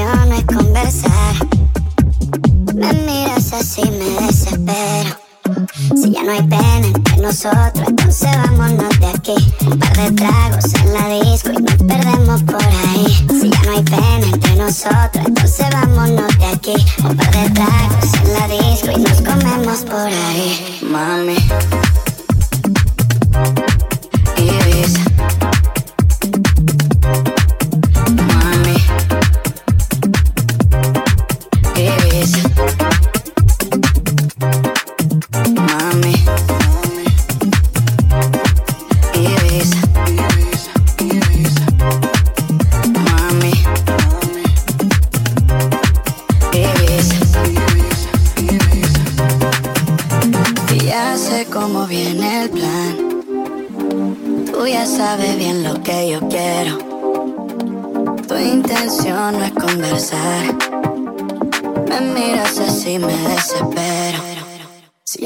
pasión no es conversar. Me miras así, me desespero. Si ya no hay pena entre nosotros, entonces vámonos de aquí. Un par de tragos en la disco y nos perdemos por ahí. Si ya no hay pena entre nosotros, entonces vámonos de aquí. Un par de tragos en la disco y nos comemos por ahí. Mami. Ibiza.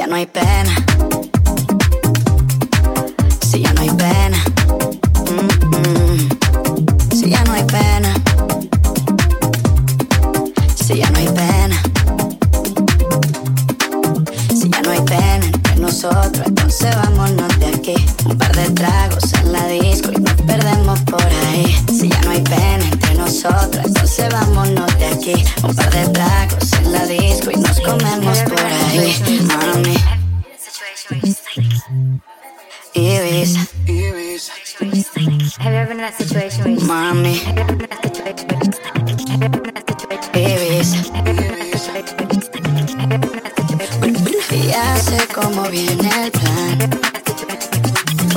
My no hay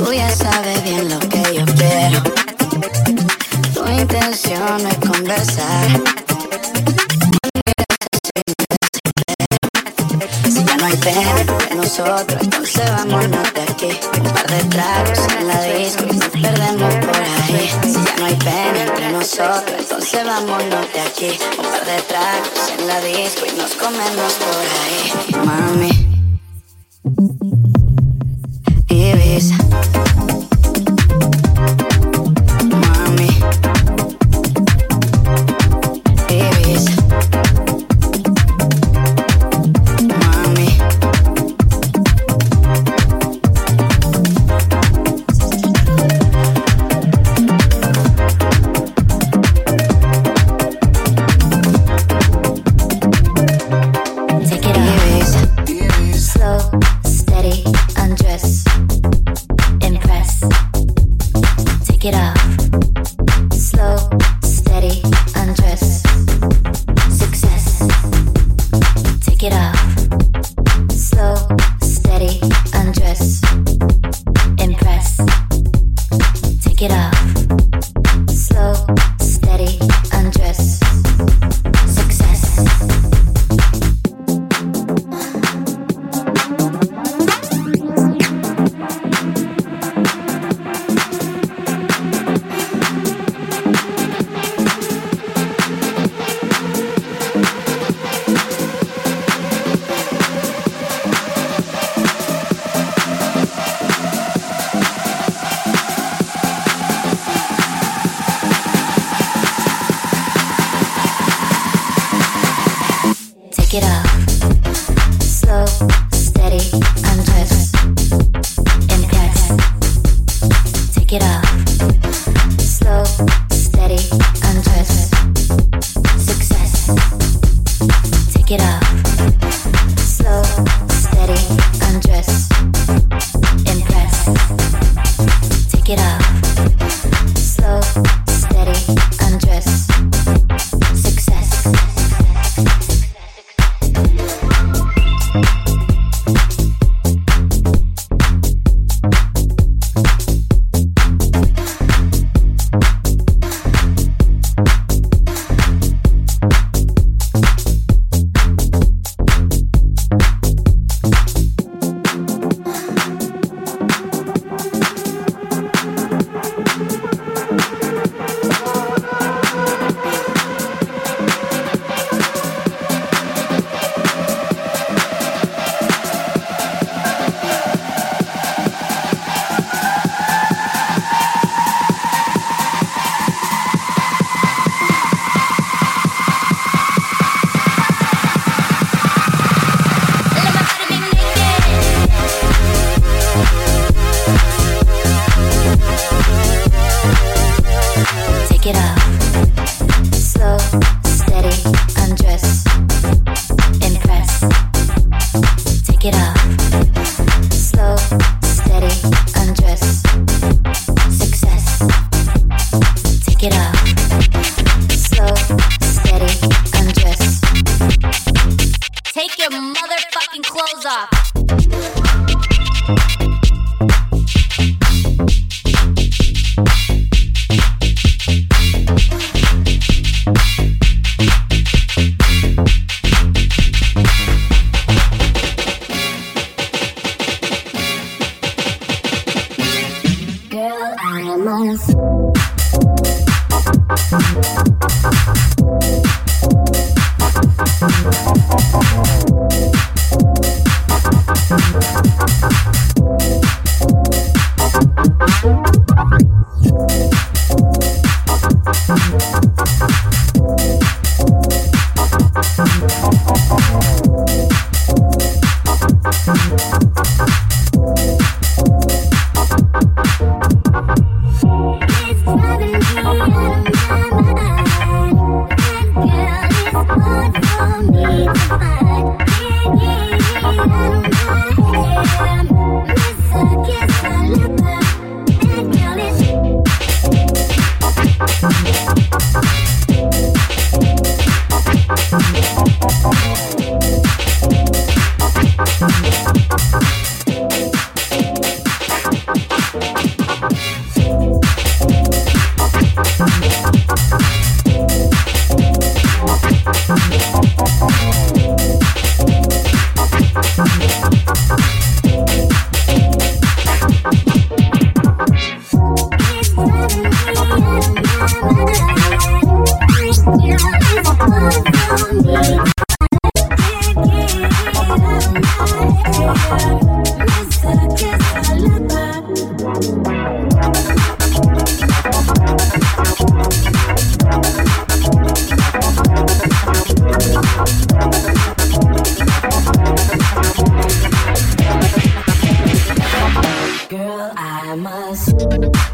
Tú ya sabes bien lo que yo quiero. Tu intención es conversar. Si ya no hay pena entre nosotros, entonces vámonos de aquí. Un par de tragos en la disco y nos perdemos por ahí. Si ya no hay pena entre nosotros, entonces vámonos de aquí. Un par de tragos en la disco y nos comemos por ahí. Mami que. Get up. house.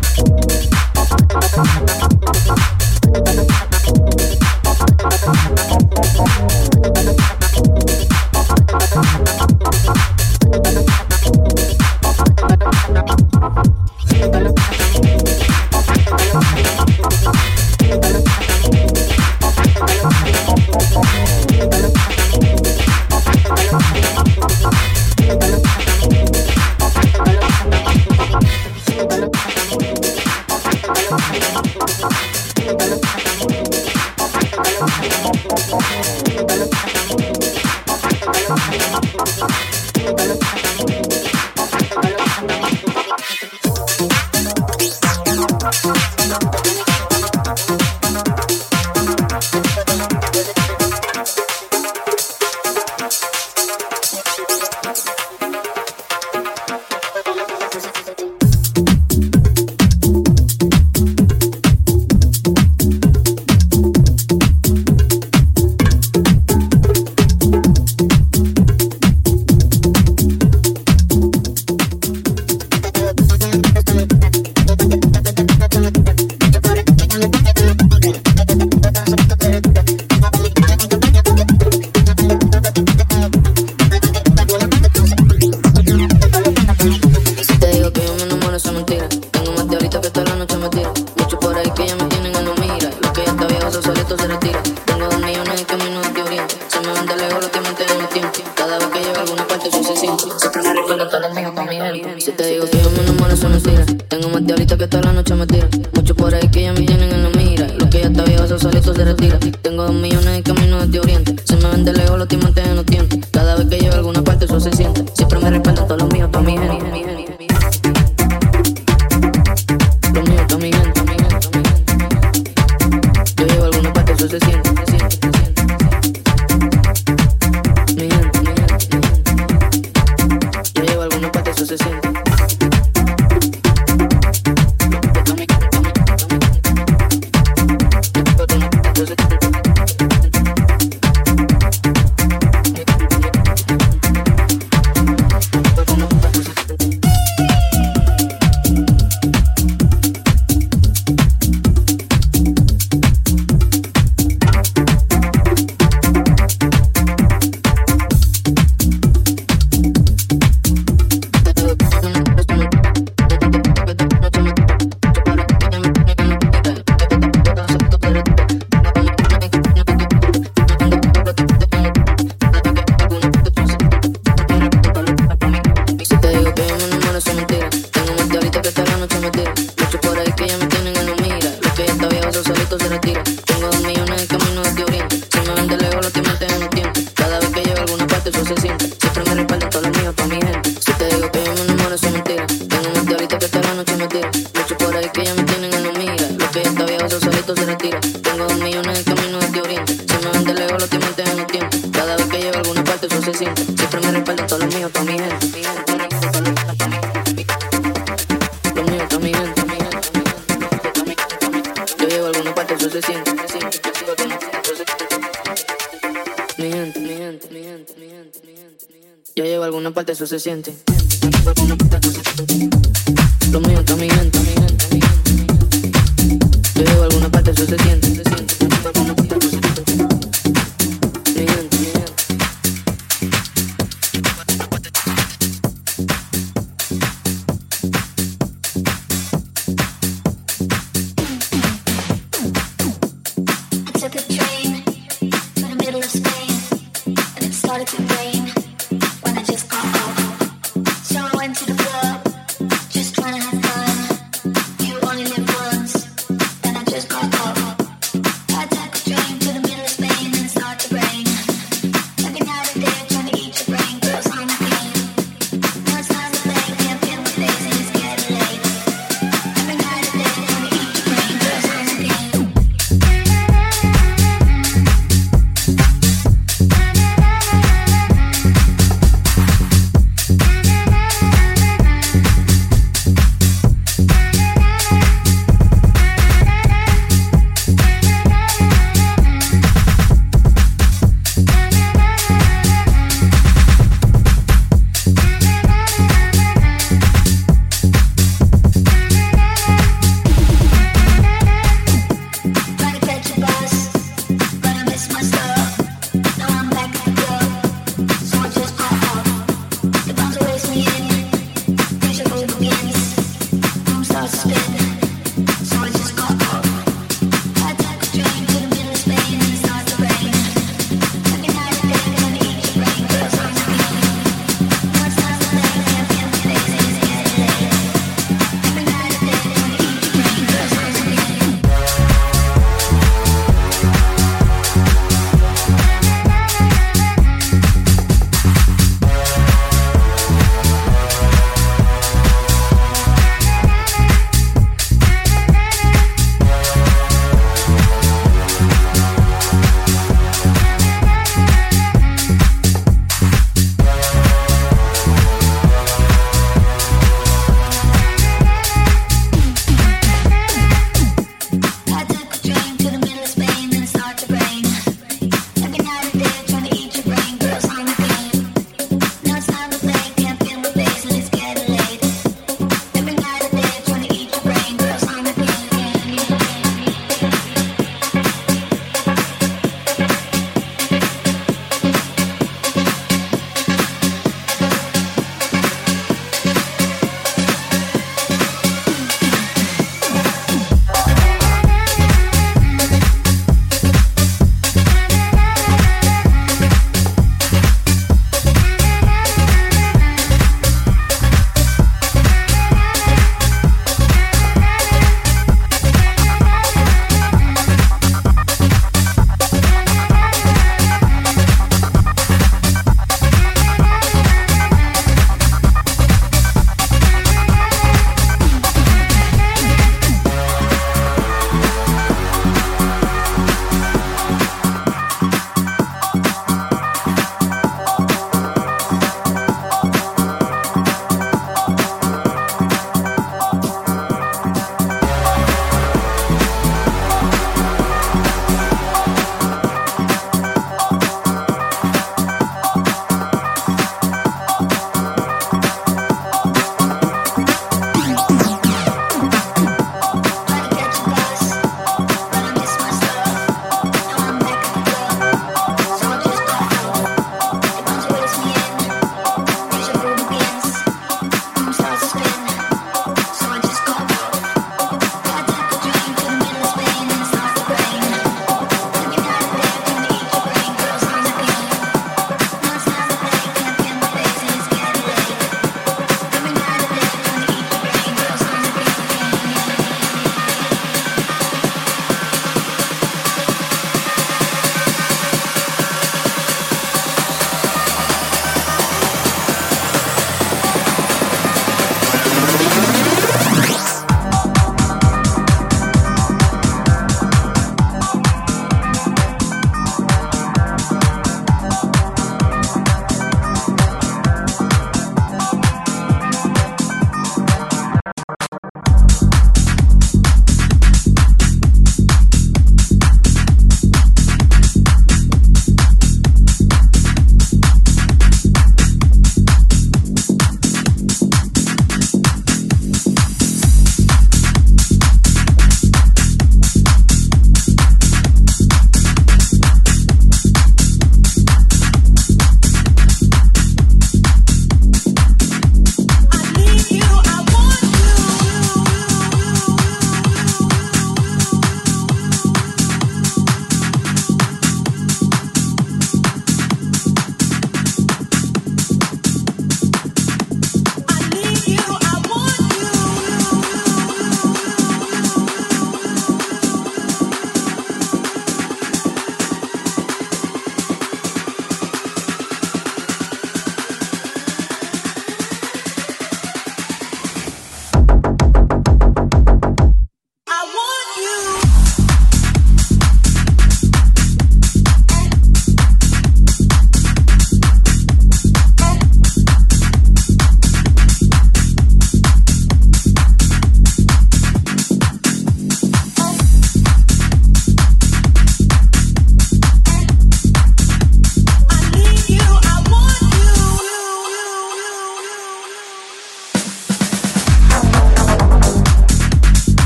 de oriente. Se me vende lejos, lo timantes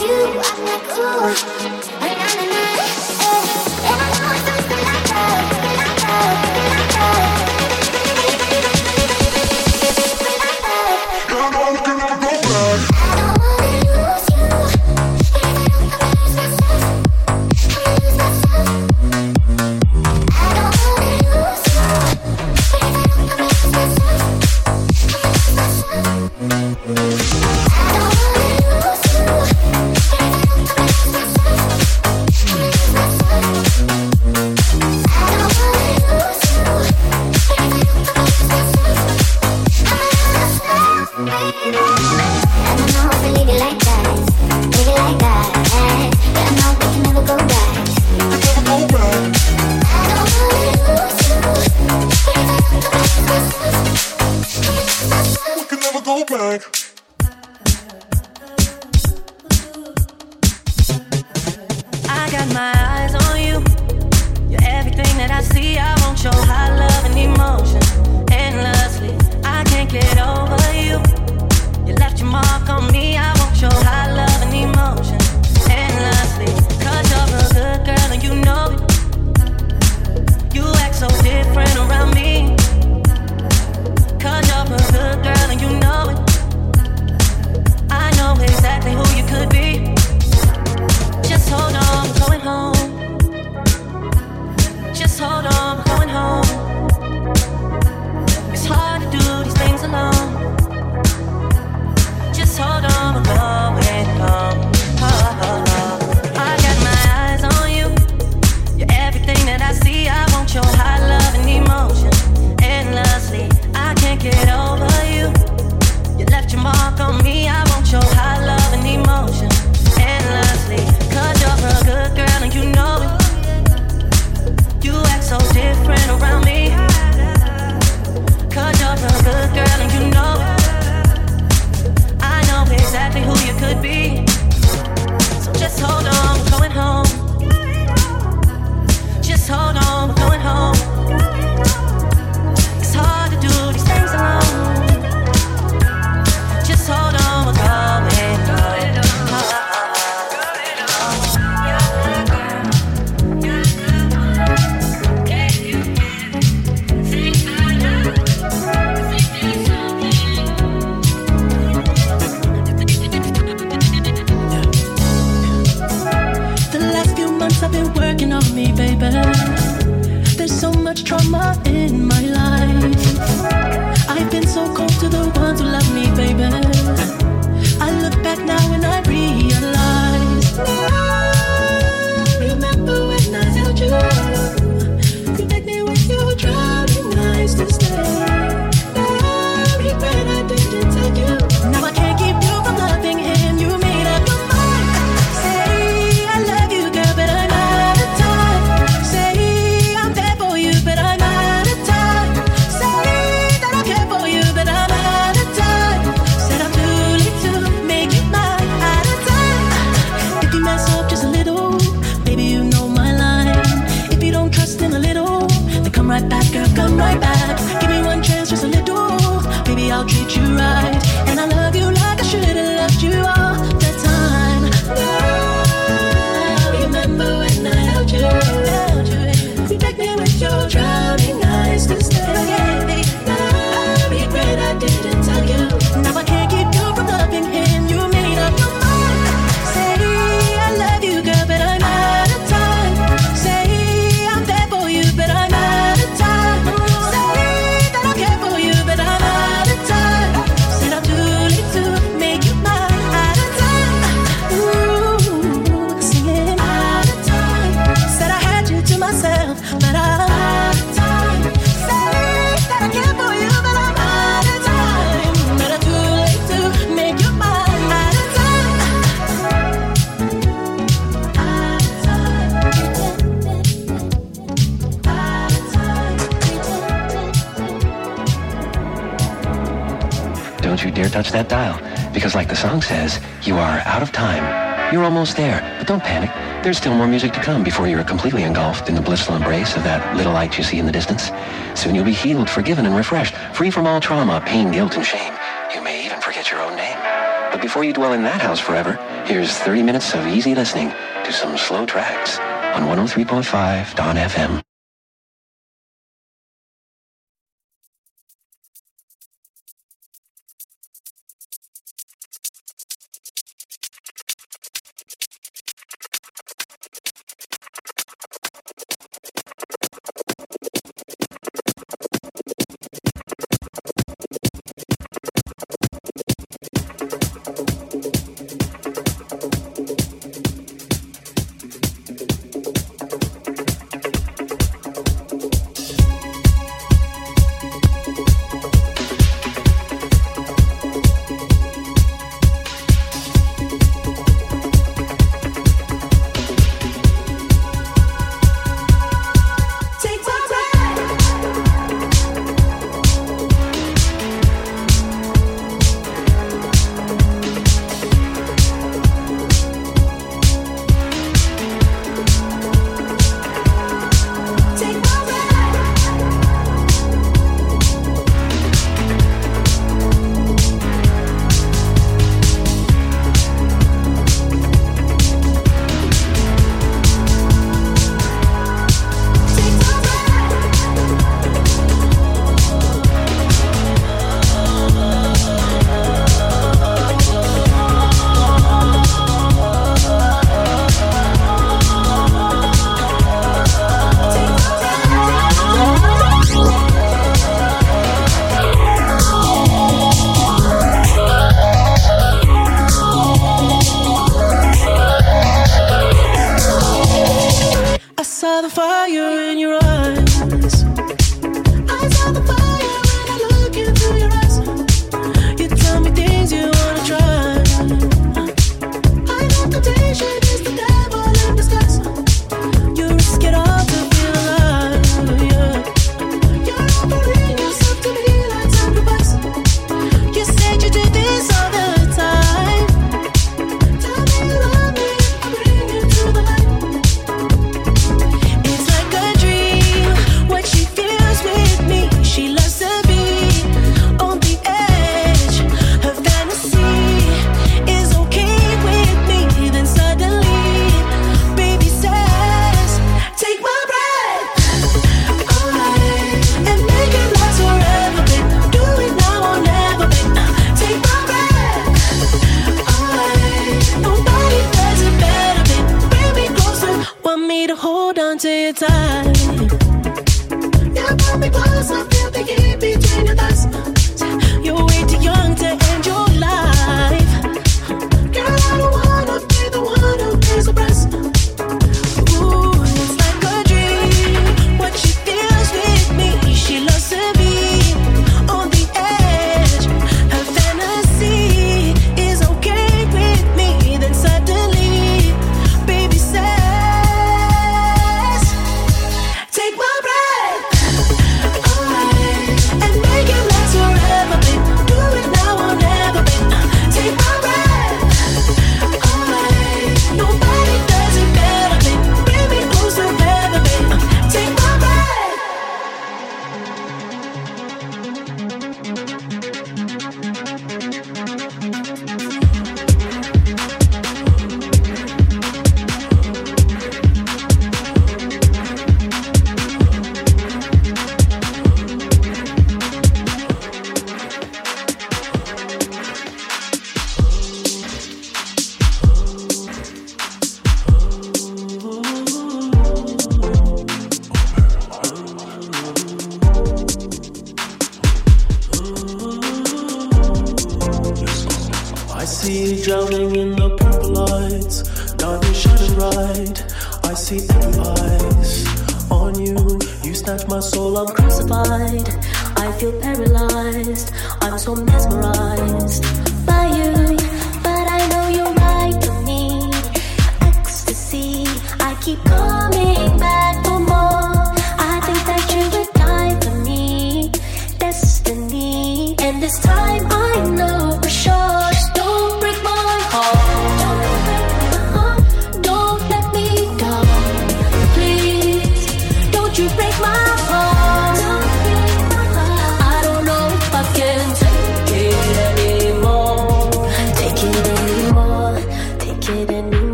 you, I'm like, ooh. your love and emotion endlessly. I can't get over you. You left your mark on me. I want your love and emotion you're a good girl and you know it. You act so different around you're a good girl and you know it. I know exactly who you could be. So just hold on, I'm going home hold on, we're going home. much trauma in my There's still more music to come before you're completely engulfed in the blissful embrace of that little light you see in the distance. Soon you'll be healed, forgiven, and refreshed, free from all trauma, pain, guilt, and shame. You may even forget your own name. But before you dwell in that house forever, here's 30 minutes of easy listening to some slow tracks on 103.5 Dawn FM.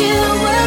You worry,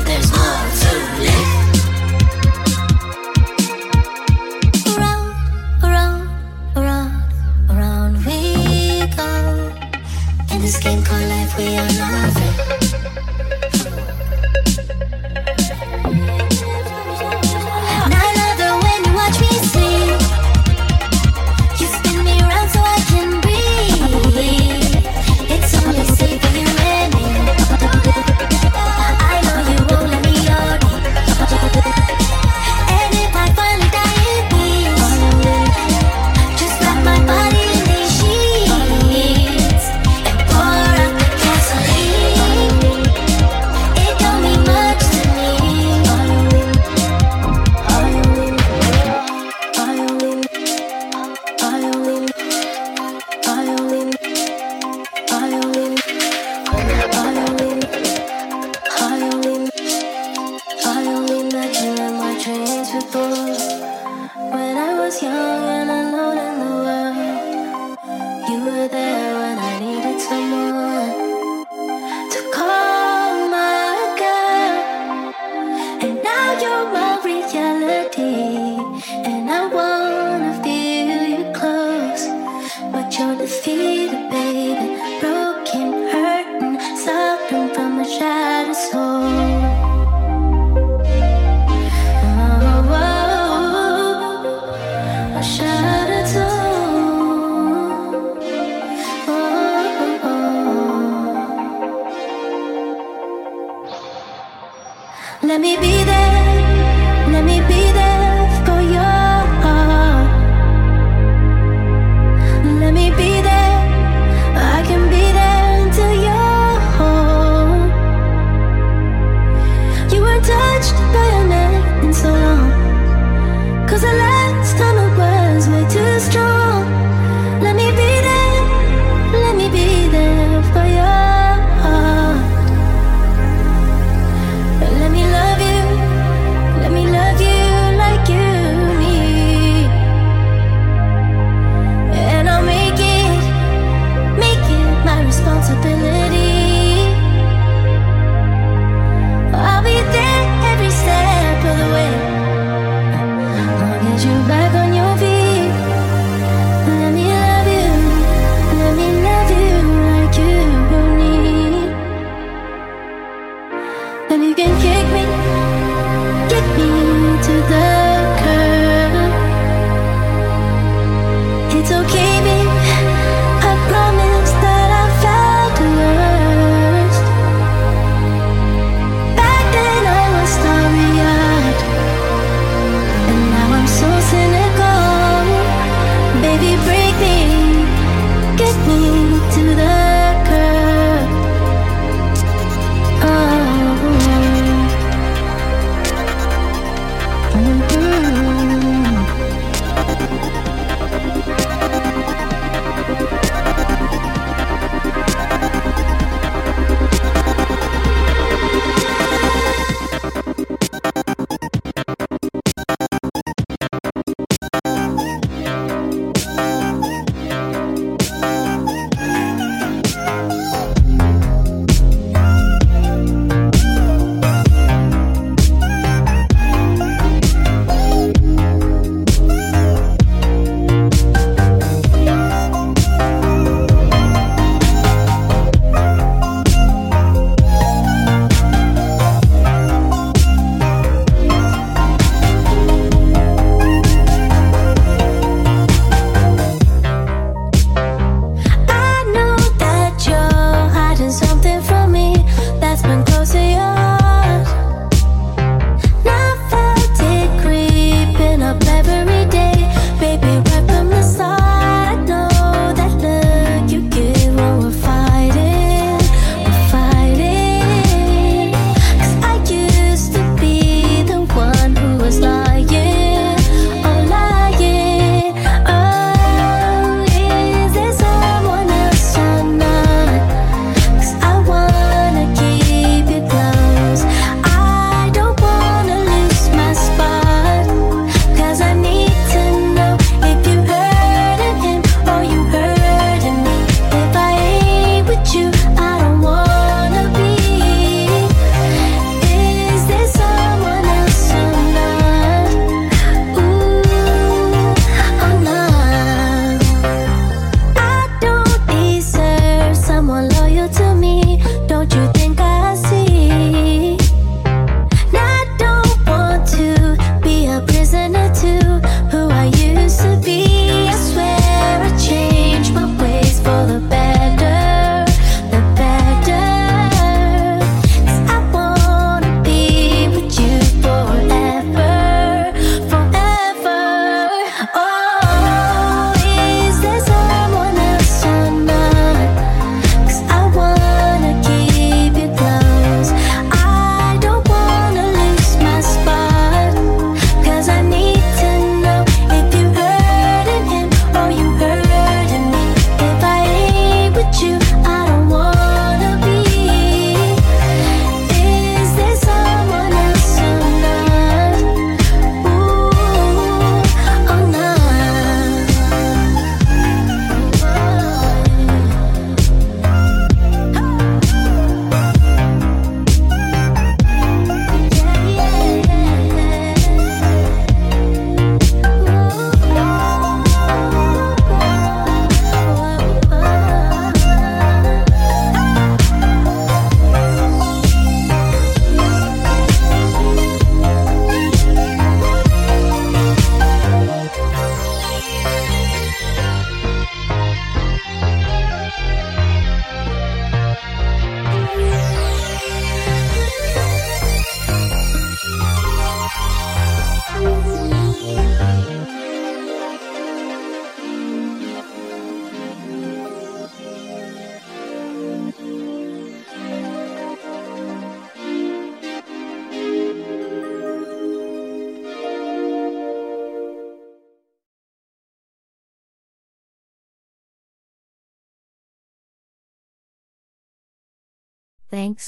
there's more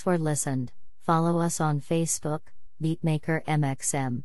for listened. Follow us on Facebook, Beatmaker MXM.